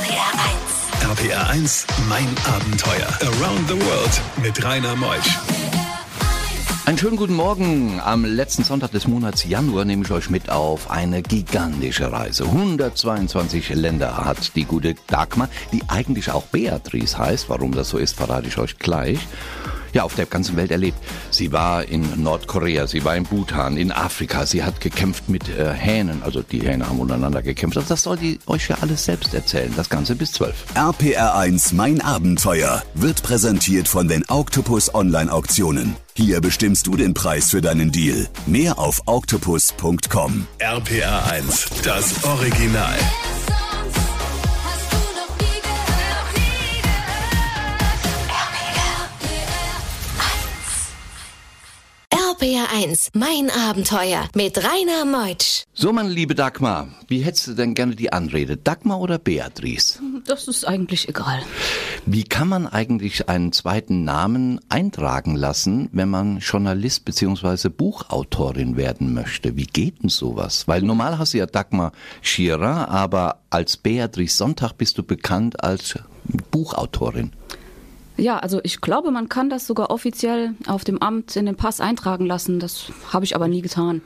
RPR 1. RPR 1, mein Abenteuer. Around the World mit Rainer Meusch. Einen schönen guten Morgen. Am letzten Sonntag des Monats Januar nehme ich euch mit auf eine gigantische Reise. 122 Länder hat die gute Dagmar, die eigentlich auch Beatrice heißt. Warum das so ist, verrate ich euch gleich ja, auf der ganzen Welt erlebt. Sie war in Nordkorea, sie war in Bhutan, in Afrika, sie hat gekämpft mit äh, Hähnen, also die Hähne haben untereinander gekämpft. Also das soll die euch ja alles selbst erzählen, das Ganze bis 12. RPR 1 Mein Abenteuer wird präsentiert von den Octopus Online Auktionen. Hier bestimmst du den Preis für deinen Deal. Mehr auf octopus.com. RPR 1, das Original. RPR1, mein Abenteuer mit Rainer Meutsch. So, meine liebe Dagmar, wie hättest du denn gerne die Anrede? Dagmar oder Beatrice? Das ist eigentlich egal. Wie kann man eigentlich einen zweiten Namen eintragen lassen, wenn man Journalist bzw. Buchautorin werden möchte? Wie geht denn sowas? Weil normal hast du ja Dagmar Schierer, aber als Beatrice Sonntag bist du bekannt als Buchautorin. Ja, also ich glaube, man kann das sogar offiziell auf dem Amt in den Pass eintragen lassen. Das habe ich aber nie getan.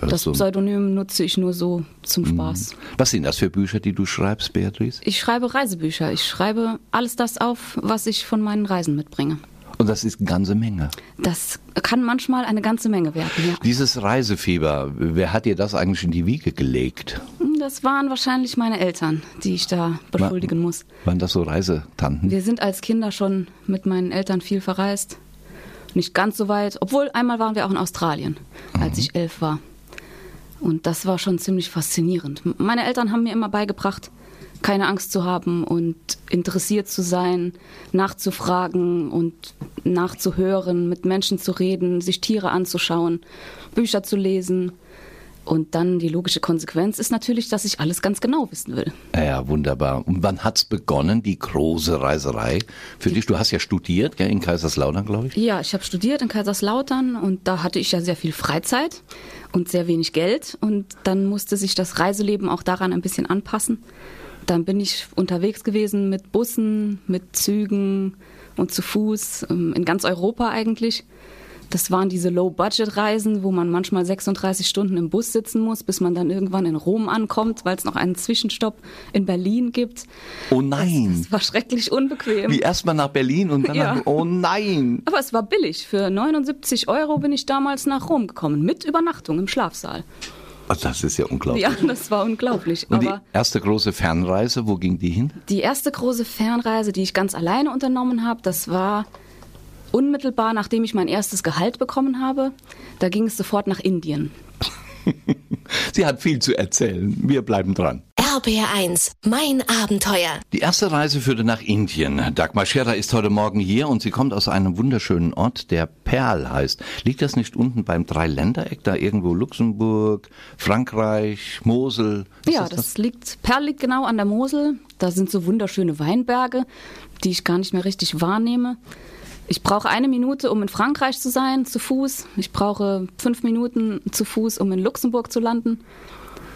Das Pseudonym nutze ich nur so zum mhm. Spaß. Was sind das für Bücher, die du schreibst, Beatrice? Ich schreibe Reisebücher. Ich schreibe alles das auf, was ich von meinen Reisen mitbringe. Und das ist eine ganze Menge. Das kann manchmal eine ganze Menge werden, ja. Dieses Reisefieber, wer hat dir das eigentlich in die Wiege gelegt? Das waren wahrscheinlich meine Eltern, die ich da beschuldigen War, muss. Waren das so Reisetanten? Wir sind als Kinder schon mit meinen Eltern viel verreist. Nicht ganz so weit, obwohl einmal waren wir auch in Australien, als mhm. ich elf war. Und das war schon ziemlich faszinierend. Meine Eltern haben mir immer beigebracht, keine Angst zu haben und interessiert zu sein, nachzufragen und nachzuhören, mit Menschen zu reden, sich Tiere anzuschauen, Bücher zu lesen. Und dann die logische Konsequenz ist natürlich, dass ich alles ganz genau wissen will. Ja, wunderbar. Und wann hat's begonnen, die große Reiserei für dich? Du hast ja studiert, gell, in Kaiserslautern, glaube ich. Ja, ich habe studiert in Kaiserslautern und da hatte ich ja sehr viel Freizeit und sehr wenig Geld. Und dann musste sich das Reiseleben auch daran ein bisschen anpassen. Dann bin ich unterwegs gewesen mit Bussen, mit Zügen und zu Fuß ähm, in ganz Europa eigentlich. Das waren diese Low-Budget-Reisen, wo man manchmal 36 Stunden im Bus sitzen muss, bis man dann irgendwann in Rom ankommt, weil es noch einen Zwischenstopp in Berlin gibt. Oh nein. Das, das war schrecklich unbequem. Wie erstmal nach Berlin und dann ja. nach, oh nein. Aber es war billig. Für 79 Euro bin ich damals nach Rom gekommen, mit Übernachtung im Schlafsaal. Also das ist ja unglaublich. Ja, das war unglaublich. Und die erste große Fernreise, wo ging die hin? Die erste große Fernreise, die ich ganz alleine unternommen habe, das war unmittelbar nachdem ich mein erstes Gehalt bekommen habe. Da ging es sofort nach Indien. Sie hat viel zu erzählen. Wir bleiben dran. RBR1, mein Abenteuer. Die erste Reise führte nach Indien. Dagmar Scherer ist heute Morgen hier und sie kommt aus einem wunderschönen Ort, der Perl heißt. Liegt das nicht unten beim Dreiländereck, da irgendwo Luxemburg, Frankreich, Mosel? Ist ja, das, das liegt, Perl liegt genau an der Mosel. Da sind so wunderschöne Weinberge, die ich gar nicht mehr richtig wahrnehme. Ich brauche eine Minute, um in Frankreich zu sein, zu Fuß. Ich brauche fünf Minuten zu Fuß, um in Luxemburg zu landen.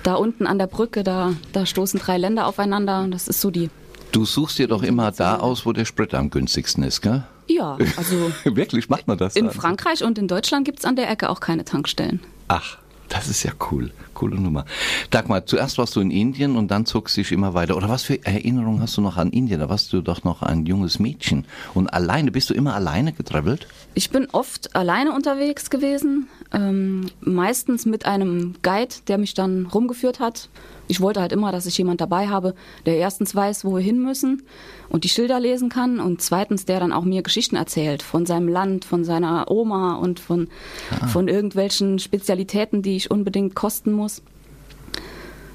Da unten an der Brücke, da, da stoßen drei Länder aufeinander. Das ist so die. Du suchst dir doch immer da aus, wo der Sprit am günstigsten ist, gell? Ja, also. Wirklich macht man das? In dann? Frankreich und in Deutschland gibt es an der Ecke auch keine Tankstellen. Ach. Das ist ja cool. Coole Nummer. Dagmar, zuerst warst du in Indien und dann zog sich immer weiter. Oder was für Erinnerungen hast du noch an Indien? Da warst du doch noch ein junges Mädchen. Und alleine, bist du immer alleine getravelt? Ich bin oft alleine unterwegs gewesen. Ähm, meistens mit einem Guide, der mich dann rumgeführt hat ich wollte halt immer, dass ich jemand dabei habe, der erstens weiß, wo wir hin müssen und die Schilder lesen kann und zweitens, der dann auch mir Geschichten erzählt von seinem Land, von seiner Oma und von, ah. von irgendwelchen Spezialitäten, die ich unbedingt kosten muss.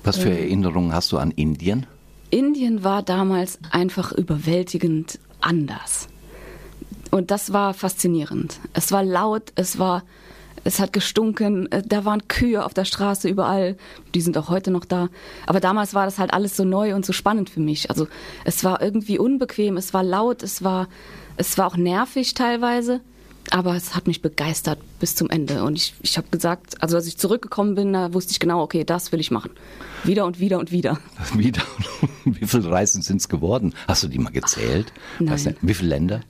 Was für äh, Erinnerungen hast du an Indien? Indien war damals einfach überwältigend anders. Und das war faszinierend. Es war laut, es war es hat gestunken, äh, da waren Kühe auf der Straße überall, die sind auch heute noch da. Aber damals war das halt alles so neu und so spannend für mich. Also es war irgendwie unbequem, es war laut, es war, es war auch nervig teilweise. aber es hat mich begeistert bis zum Ende. Und ich, ich habe gesagt, also als ich zurückgekommen bin, da wusste ich genau, okay, das will ich machen. Wieder und wieder und wieder. Wieder. Wie viele Reisen sind es geworden? Hast du die mal gezählt? Nein. Weißt du, wie viele Länder?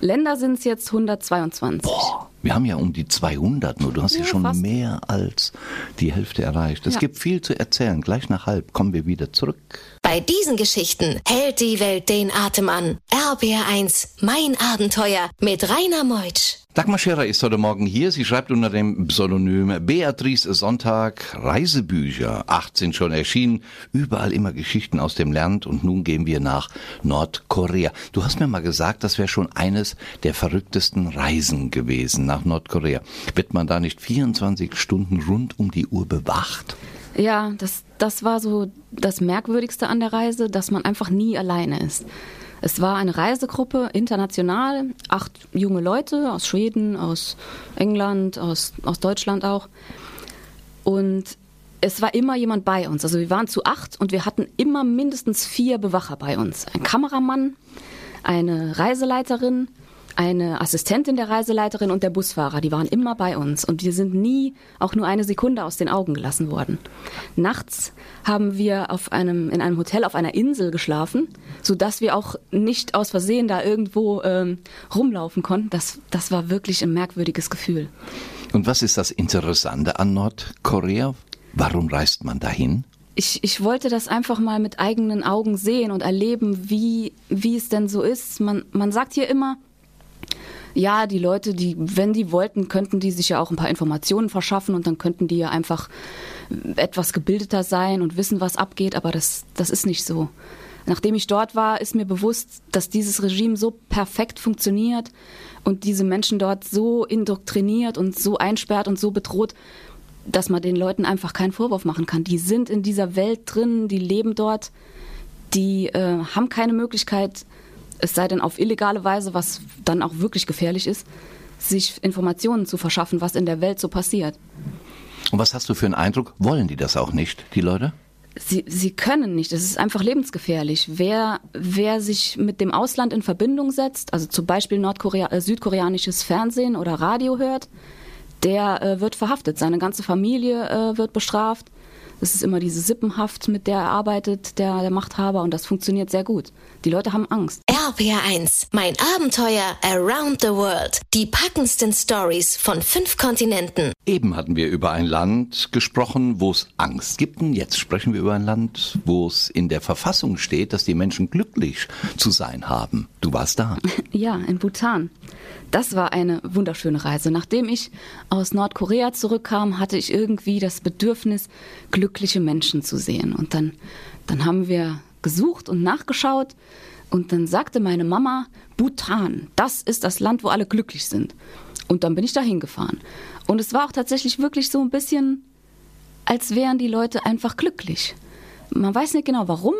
Länder sind es jetzt 122. Boah, wir haben ja um die 200 nur. Du hast ja, ja schon fast. mehr als die Hälfte erreicht. Es ja. gibt viel zu erzählen. Gleich nach halb kommen wir wieder zurück. Bei diesen Geschichten hält die Welt den Atem an. RBR1, mein Abenteuer mit Rainer Meutsch. Dagmar Scherer ist heute Morgen hier. Sie schreibt unter dem Pseudonym Beatrice Sonntag Reisebücher. 18 schon erschienen. Überall immer Geschichten aus dem Land. Und nun gehen wir nach Nordkorea. Du hast mir mal gesagt, das wäre schon eines der verrücktesten Reisen gewesen nach Nordkorea. Wird man da nicht 24 Stunden rund um die Uhr bewacht? Ja, das, das war so das Merkwürdigste an der Reise, dass man einfach nie alleine ist. Es war eine Reisegruppe international, acht junge Leute aus Schweden, aus England, aus, aus Deutschland auch. Und es war immer jemand bei uns. Also wir waren zu acht und wir hatten immer mindestens vier Bewacher bei uns. Ein Kameramann, eine Reiseleiterin, eine Assistentin der Reiseleiterin und der Busfahrer, die waren immer bei uns und wir sind nie auch nur eine Sekunde aus den Augen gelassen worden. Nachts haben wir auf einem, in einem Hotel auf einer Insel geschlafen, sodass wir auch nicht aus Versehen da irgendwo ähm, rumlaufen konnten. Das, das war wirklich ein merkwürdiges Gefühl. Und was ist das Interessante an Nordkorea? Warum reist man dahin? ich, ich wollte das einfach mal mit eigenen Augen sehen und erleben, wie, wie es denn so ist. Man, man sagt hier immer, ja, die Leute, die, wenn die wollten, könnten die sich ja auch ein paar Informationen verschaffen und dann könnten die ja einfach etwas gebildeter sein und wissen, was abgeht, aber das, das ist nicht so. Nachdem ich dort war, ist mir bewusst, dass dieses Regime so perfekt funktioniert und diese Menschen dort so indoktriniert und so einsperrt und so bedroht, dass man den Leuten einfach keinen Vorwurf machen kann. Die sind in dieser Welt drin, die leben dort, die äh, haben keine Möglichkeit, es sei denn auf illegale Weise, was dann auch wirklich gefährlich ist, sich Informationen zu verschaffen, was in der Welt so passiert. Und was hast du für einen Eindruck? Wollen die das auch nicht, die Leute? Sie, sie können nicht. Es ist einfach lebensgefährlich. Wer, wer sich mit dem Ausland in Verbindung setzt, also zum Beispiel Nordkorea, äh, südkoreanisches Fernsehen oder Radio hört, der äh, wird verhaftet. Seine ganze Familie äh, wird bestraft. Es ist immer diese Sippenhaft, mit der er arbeitet, der, der Machthaber, und das funktioniert sehr gut. Die Leute haben Angst. RPR1, mein Abenteuer Around the World. Die packendsten Stories von fünf Kontinenten. Eben hatten wir über ein Land gesprochen, wo es Angst gibt. Und jetzt sprechen wir über ein Land, wo es in der Verfassung steht, dass die Menschen glücklich zu sein haben. Du warst da. Ja, in Bhutan. Das war eine wunderschöne Reise. Nachdem ich aus Nordkorea zurückkam, hatte ich irgendwie das Bedürfnis, glückliche Menschen zu sehen. Und dann, dann haben wir gesucht und nachgeschaut. Und dann sagte meine Mama, Bhutan, das ist das Land, wo alle glücklich sind. Und dann bin ich da hingefahren. Und es war auch tatsächlich wirklich so ein bisschen, als wären die Leute einfach glücklich. Man weiß nicht genau warum,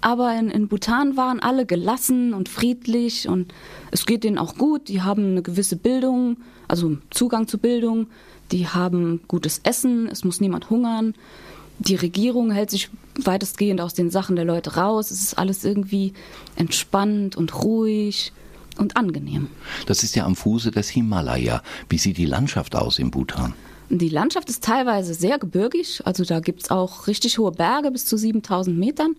aber in, in Bhutan waren alle gelassen und friedlich und es geht denen auch gut. Die haben eine gewisse Bildung, also Zugang zu Bildung. Die haben gutes Essen, es muss niemand hungern. Die Regierung hält sich weitestgehend aus den Sachen der Leute raus. Es ist alles irgendwie entspannt und ruhig und angenehm. Das ist ja am Fuße des Himalaya. Wie sieht die Landschaft aus in Bhutan? Die Landschaft ist teilweise sehr gebirgig, also da gibt es auch richtig hohe Berge bis zu 7000 Metern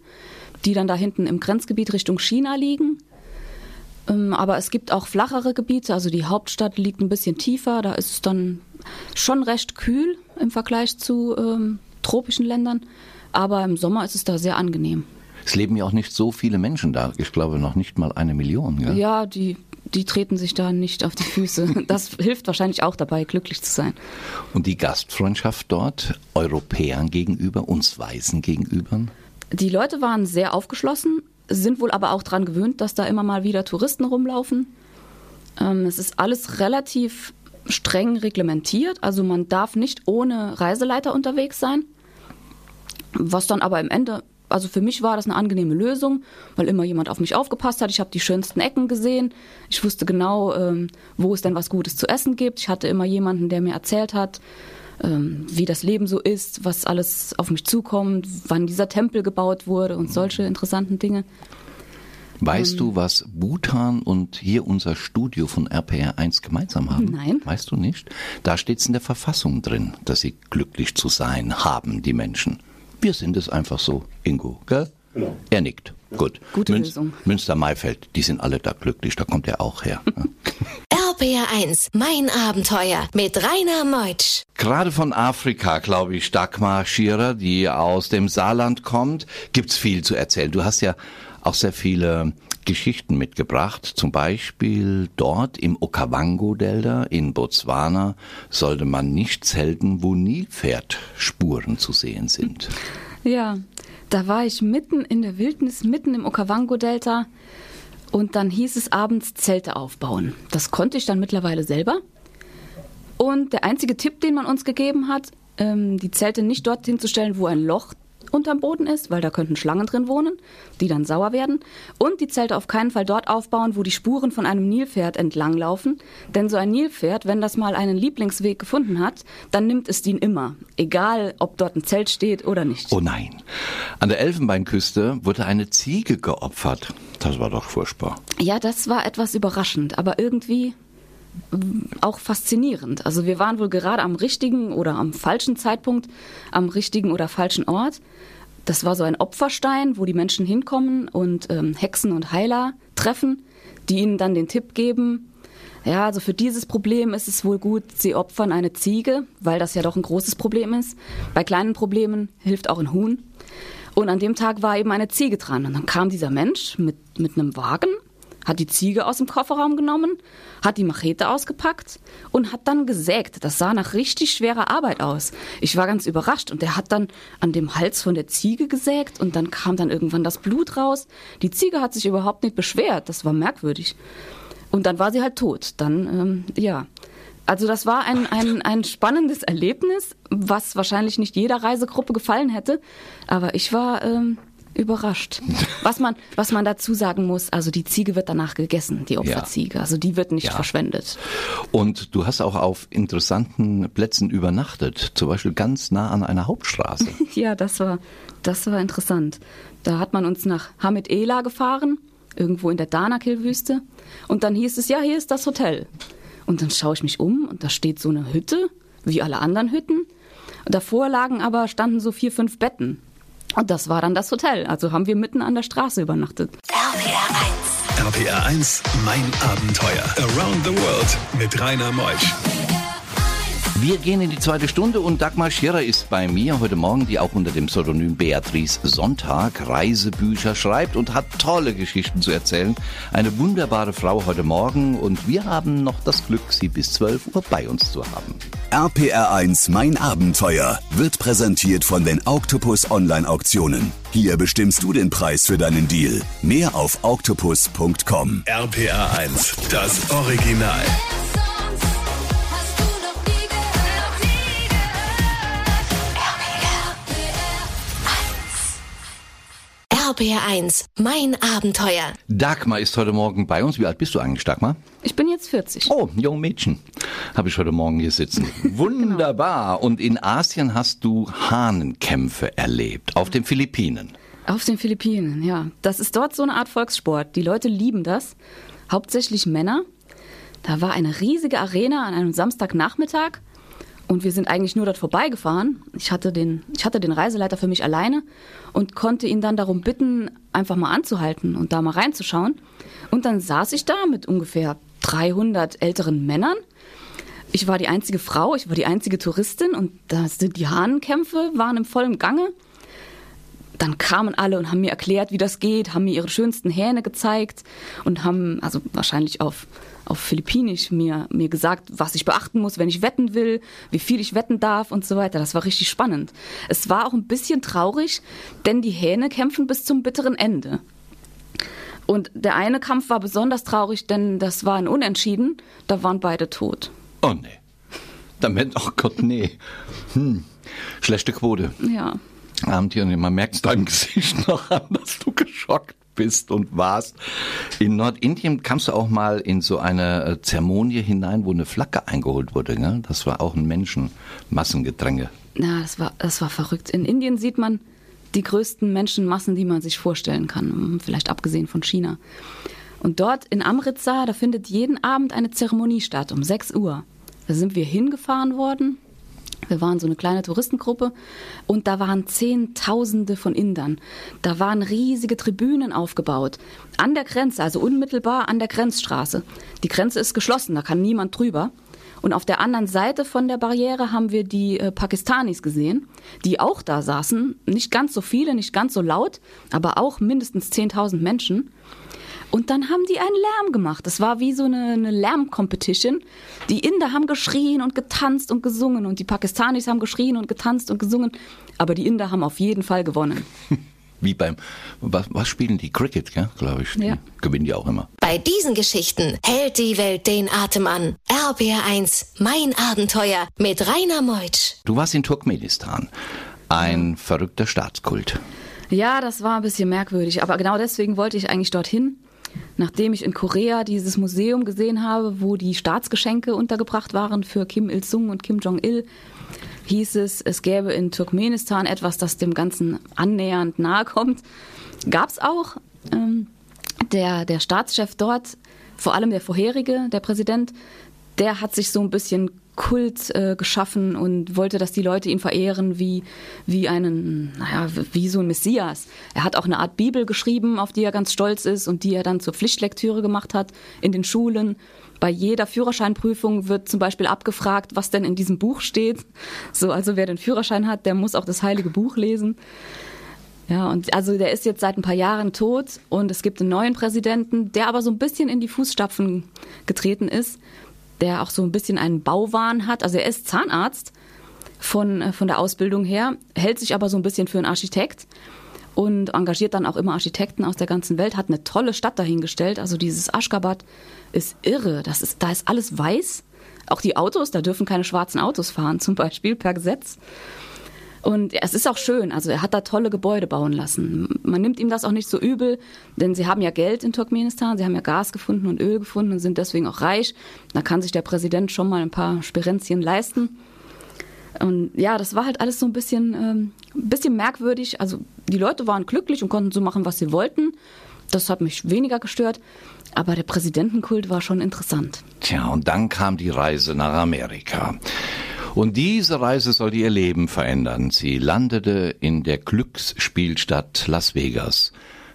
die dann da hinten im Grenzgebiet Richtung China liegen. Ähm, aber es gibt auch flachere Gebiete, also die Hauptstadt liegt ein bisschen tiefer, da ist es dann schon recht kühl im Vergleich zu ähm, tropischen Ländern, aber im Sommer ist es da sehr angenehm. Es leben ja auch nicht so viele Menschen da, ich glaube noch nicht mal eine Million. Gell? Ja, die, die treten sich da nicht auf die Füße. Das hilft wahrscheinlich auch dabei, glücklich zu sein. Und die Gastfreundschaft dort Europäern gegenüber, uns Weißen gegenüber? Die Leute waren sehr aufgeschlossen, sind wohl aber auch daran gewöhnt, dass da immer mal wieder Touristen rumlaufen. Ähm, es ist alles relativ streng reglementiert, also man darf nicht ohne Reiseleiter unterwegs sein. Was dann aber im Ende, also für mich war das eine angenehme Lösung, weil immer jemand auf mich aufgepasst hat. Ich habe die schönsten Ecken gesehen. Ich wusste genau, ähm, wo es denn was Gutes zu essen gibt. Ich hatte immer jemanden, der mir erzählt hat, ähm, wie das Leben so ist, was alles auf mich zukommt, wann dieser Tempel gebaut wurde und solche interessanten Dinge. Weißt ähm, du, was Bhutan und hier unser Studio von RPR 1 gemeinsam haben? Nein. Weißt du nicht? Da steht es in der Verfassung drin, dass sie glücklich zu sein haben, die Menschen. Wir sind es einfach so, Ingo, gell? Genau. Er nickt. Gut. Gute Münz, Lösung. Münster-Maifeld, die sind alle da glücklich, da kommt er auch her. RPR1, mein Abenteuer mit Rainer Meutsch. Gerade von Afrika, glaube ich, Dagmar Schierer, die aus dem Saarland kommt, gibt's viel zu erzählen. Du hast ja auch sehr viele Geschichten mitgebracht. Zum Beispiel dort im Okavango-Delta in Botswana sollte man nicht zelten, wo Nilpferdspuren zu sehen sind. Ja, da war ich mitten in der Wildnis, mitten im Okavango-Delta. Und dann hieß es abends Zelte aufbauen. Das konnte ich dann mittlerweile selber. Und der einzige Tipp, den man uns gegeben hat, ähm, die Zelte nicht dorthin zu stellen, wo ein Loch unterm Boden ist, weil da könnten Schlangen drin wohnen, die dann sauer werden. Und die Zelte auf keinen Fall dort aufbauen, wo die Spuren von einem Nilpferd entlanglaufen. Denn so ein Nilpferd, wenn das mal einen Lieblingsweg gefunden hat, dann nimmt es den immer. Egal, ob dort ein Zelt steht oder nicht. Oh nein. An der Elfenbeinküste wurde eine Ziege geopfert. Das war doch furchtbar. Ja, das war etwas überraschend, aber irgendwie auch faszinierend. Also wir waren wohl gerade am richtigen oder am falschen Zeitpunkt, am richtigen oder falschen Ort. Das war so ein Opferstein, wo die Menschen hinkommen und ähm, Hexen und Heiler treffen, die ihnen dann den Tipp geben, ja, also für dieses Problem ist es wohl gut, sie opfern eine Ziege, weil das ja doch ein großes Problem ist. Bei kleinen Problemen hilft auch ein Huhn. Und an dem Tag war eben eine Ziege dran. Und dann kam dieser Mensch mit, mit einem Wagen hat die Ziege aus dem Kofferraum genommen, hat die Machete ausgepackt und hat dann gesägt. Das sah nach richtig schwerer Arbeit aus. Ich war ganz überrascht und er hat dann an dem Hals von der Ziege gesägt und dann kam dann irgendwann das Blut raus. Die Ziege hat sich überhaupt nicht beschwert. Das war merkwürdig. Und dann war sie halt tot. Dann, ähm, ja. Also das war ein, ein, ein spannendes Erlebnis, was wahrscheinlich nicht jeder Reisegruppe gefallen hätte. Aber ich war ähm, überrascht. Was man, was man dazu sagen muss, also die Ziege wird danach gegessen, die Opferziege. Also die wird nicht ja. verschwendet. Und du hast auch auf interessanten Plätzen übernachtet, zum Beispiel ganz nah an einer Hauptstraße. ja, das war, das war interessant. Da hat man uns nach Hamid Ela gefahren, irgendwo in der Danakil-Wüste. Und dann hieß es, ja, hier ist das Hotel. Und dann schaue ich mich um und da steht so eine Hütte, wie alle anderen Hütten. davor lagen aber, standen so vier, fünf Betten. Und das war dann das Hotel. Also haben wir mitten an der Straße übernachtet. RPR 1. RPR 1, mein Abenteuer. Around the World mit Rainer Meusch. Wir gehen in die zweite Stunde und Dagmar Scherer ist bei mir heute Morgen, die auch unter dem Pseudonym Beatrice Sonntag Reisebücher schreibt und hat tolle Geschichten zu erzählen. Eine wunderbare Frau heute Morgen und wir haben noch das Glück, sie bis 12 Uhr bei uns zu haben. RPR1 Mein Abenteuer wird präsentiert von den Octopus Online Auktionen. Hier bestimmst du den Preis für deinen Deal. Mehr auf octopus.com. RPR1, das Original. RBR1, mein Abenteuer. Dagmar ist heute Morgen bei uns. Wie alt bist du eigentlich, Dagmar? Ich bin jetzt 40. Oh, jung Mädchen. Habe ich heute Morgen hier sitzen. Wunderbar. genau. Und in Asien hast du Hahnenkämpfe erlebt. Auf den Philippinen. Auf den Philippinen, ja. Das ist dort so eine Art Volkssport. Die Leute lieben das. Hauptsächlich Männer. Da war eine riesige Arena an einem Samstagnachmittag. Und wir sind eigentlich nur dort vorbeigefahren. Ich hatte, den, ich hatte den Reiseleiter für mich alleine und konnte ihn dann darum bitten, einfach mal anzuhalten und da mal reinzuschauen. Und dann saß ich da mit ungefähr 300 älteren Männern. Ich war die einzige Frau, ich war die einzige Touristin und da sind die Hahnenkämpfe waren im vollen Gange. Dann kamen alle und haben mir erklärt, wie das geht, haben mir ihre schönsten Hähne gezeigt und haben, also wahrscheinlich auf auf Philippinisch mir, mir gesagt, was ich beachten muss, wenn ich wetten will, wie viel ich wetten darf und so weiter. Das war richtig spannend. Es war auch ein bisschen traurig, denn die Hähne kämpfen bis zum bitteren Ende. Und der eine Kampf war besonders traurig, denn das war ein Unentschieden. Da waren beide tot. Oh nee. Damit, oh Gott, nee. Hm. Schlechte Quote. Ja. Abendtier, man merkt es deinem Gesicht noch an, dass du geschockt bist und warst. In Nordindien kamst du auch mal in so eine äh, Zeremonie hinein, wo eine Flagge eingeholt wurde. Ne? Das war auch ein Menschenmassengedränge. Na, das war, das war verrückt. In Indien sieht man die größten Menschenmassen, die man sich vorstellen kann, vielleicht abgesehen von China. Und dort in Amritsar, da findet jeden Abend eine Zeremonie statt um 6 Uhr. Da sind wir hingefahren worden. Wir waren so eine kleine Touristengruppe und da waren Zehntausende von Indern. Da waren riesige Tribünen aufgebaut. An der Grenze, also unmittelbar an der Grenzstraße. Die Grenze ist geschlossen, da kann niemand drüber. Und auf der anderen Seite von der Barriere haben wir die äh, Pakistanis gesehen, die auch da saßen. Nicht ganz so viele, nicht ganz so laut, aber auch mindestens 10.000 Menschen. Und dann haben die einen Lärm gemacht. Das war wie so eine, eine Lärmcompetition. Die Inder haben geschrien und getanzt und gesungen und die Pakistanis haben geschrien und getanzt und gesungen. Aber die Inder haben auf jeden Fall gewonnen. Wie beim, was, was spielen die? Cricket, glaube ich. Die ja. gewinnen die auch immer. Bei diesen Geschichten hält die Welt den Atem an. RBR1, mein Abenteuer mit Rainer Meutsch. Du warst in Turkmenistan. Ein verrückter Staatskult. Ja, das war ein bisschen merkwürdig. Aber genau deswegen wollte ich eigentlich dorthin. Nachdem ich in Korea dieses Museum gesehen habe, wo die Staatsgeschenke untergebracht waren für Kim Il-sung und Kim Jong-il, hieß es, es gäbe in Turkmenistan etwas, das dem Ganzen annähernd nahe kommt. Gab es auch. Ähm, der, der Staatschef dort, vor allem der vorherige, der Präsident, der hat sich so ein bisschen Kult äh, geschaffen und wollte, dass die Leute ihn verehren wie, wie einen, naja, wie so ein Messias. Er hat auch eine Art Bibel geschrieben, auf die er ganz stolz ist und die er dann zur Pflichtlektüre gemacht hat in den Schulen. Bei jeder Führerscheinprüfung wird zum Beispiel abgefragt, was denn in diesem Buch steht. So, also wer den Führerschein hat, der muss auch das Heilige Buch lesen. Ja, und also der ist jetzt seit ein paar Jahren tot und es gibt einen neuen Präsidenten, der aber so ein bisschen in die Fußstapfen getreten ist der auch so ein bisschen einen Bauwahn hat. Also er ist Zahnarzt von, äh, von der Ausbildung her, hält sich aber so ein bisschen für einen Architekt und engagiert dann auch immer Architekten aus der ganzen Welt, hat eine tolle Stadt dahingestellt. Also dieses Aschgabat ist irre. Das ist, da ist alles weiß. Auch die Autos, da dürfen keine schwarzen Autos fahren, zum Beispiel per Gesetz. Und es ist auch schön, also er hat da tolle Gebäude bauen lassen. Man nimmt ihm das auch nicht so übel, denn sie haben ja Geld in Turkmenistan, sie haben ja Gas gefunden und Öl gefunden und sind deswegen auch reich. Da kann sich der Präsident schon mal ein paar Spirenzien leisten. Und ja, das war halt alles so ein bisschen, ähm, ein bisschen merkwürdig. Also die Leute waren glücklich und konnten so machen, was sie wollten. Das hat mich weniger gestört. Aber der Präsidentenkult war schon interessant. Tja, und dann kam die Reise nach Amerika. Und diese Reise sollte ihr Leben verändern. Sie landete in der Glücksspielstadt Las Vegas.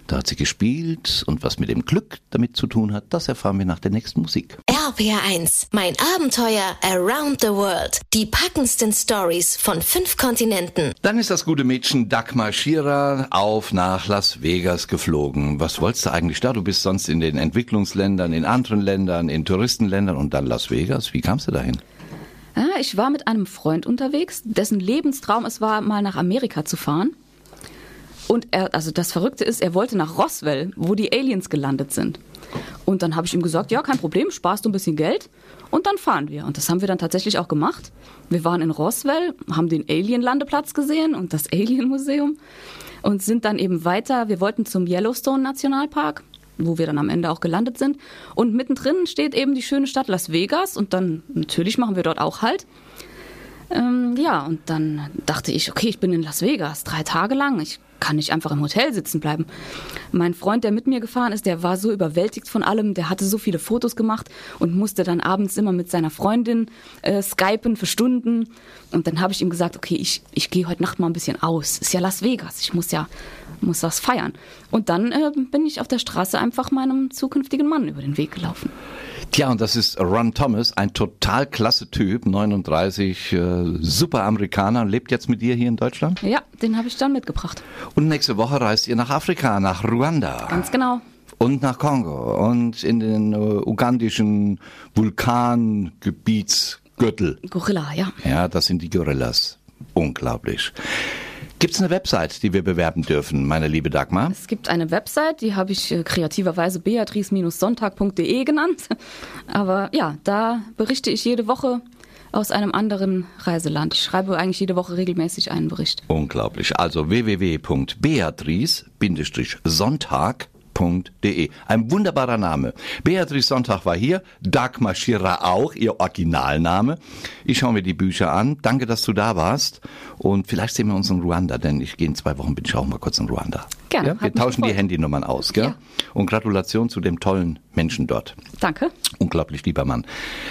Da hat sie gespielt und was mit dem Glück damit zu tun hat, das erfahren wir nach der nächsten Musik. RPR1, mein Abenteuer Around the World. Die packendsten Stories von fünf Kontinenten. Dann ist das gute Mädchen Dagmar Schierer auf nach Las Vegas geflogen. Was wolltest du eigentlich da? Du bist sonst in den Entwicklungsländern, in anderen Ländern, in Touristenländern und dann Las Vegas. Wie kamst du dahin? Ja, ich war mit einem Freund unterwegs, dessen Lebenstraum es war, mal nach Amerika zu fahren. Und er, also das Verrückte ist, er wollte nach Roswell, wo die Aliens gelandet sind. Und dann habe ich ihm gesagt, ja, kein Problem, sparst du ein bisschen Geld und dann fahren wir. Und das haben wir dann tatsächlich auch gemacht. Wir waren in Roswell, haben den Alien-Landeplatz gesehen und das Alien-Museum und sind dann eben weiter. Wir wollten zum Yellowstone Nationalpark wo wir dann am Ende auch gelandet sind. Und mittendrin steht eben die schöne Stadt Las Vegas und dann natürlich machen wir dort auch halt. Ähm, ja, und dann dachte ich, okay, ich bin in Las Vegas, drei Tage lang. Ich kann nicht einfach im Hotel sitzen bleiben. Mein Freund, der mit mir gefahren ist, der war so überwältigt von allem, der hatte so viele Fotos gemacht und musste dann abends immer mit seiner Freundin äh, skypen für Stunden. Und dann habe ich ihm gesagt, okay, ich, ich gehe heute Nacht mal ein bisschen aus. Ist ja Las Vegas, ich muss ja muss was feiern. Und dann äh, bin ich auf der Straße einfach meinem zukünftigen Mann über den Weg gelaufen. Tja, und das ist Ron Thomas, ein total klasse Typ, 39, äh, super Amerikaner, lebt jetzt mit dir hier in Deutschland? Ja, den habe ich dann mitgebracht. Und nächste Woche reist ihr nach Afrika, nach Ruanda. Ganz genau. Und nach Kongo und in den äh, ugandischen Vulkangebietsgürtel. Gorilla, ja. Ja, das sind die Gorillas. Unglaublich. Gibt es eine Website, die wir bewerben dürfen, meine liebe Dagmar? Es gibt eine Website, die habe ich äh, kreativerweise beatrice-sonntag.de genannt. Aber ja, da berichte ich jede Woche aus einem anderen Reiseland. Ich schreibe eigentlich jede Woche regelmäßig einen Bericht. Unglaublich. Also www.beatrice-sonntag.de www.octopus.de. Ein wunderbarer Name. Beatrice Sonntag war hier, Dagmar Schirra auch, ihr Originalname. Ich schaue mir die Bücher an. Danke, dass du da warst. Und vielleicht sehen wir uns in Ruanda, denn ich gehe in zwei Wochen, bin ich auch mal kurz in Ruanda. Gerne. Ja, wir tauschen die Handynummern aus, gell? Ja. Und Gratulation zu dem tollen Menschen dort. Danke. Unglaublich lieber Mann.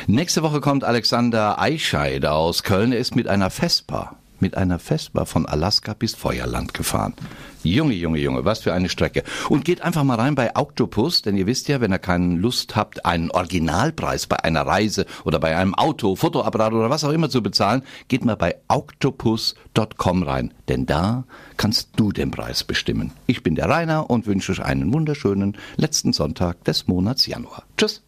Nächste Woche kommt Alexander Eichscheid aus Köln. Er ist mit einer Vespa mit einer Vespa von Alaska bis Feuerland gefahren. Junge, Junge, Junge, was für eine Strecke. Und geht einfach mal rein bei Octopus, denn ihr wisst ja, wenn ihr keine Lust habt, einen Originalpreis bei einer Reise oder bei einem Auto, Fotoapparat oder was auch immer zu bezahlen, geht mal bei octopus.com rein, denn da kannst du den Preis bestimmen. Ich bin der Rainer und wünsche euch einen wunderschönen letzten Sonntag des Monats Januar. Tschüss.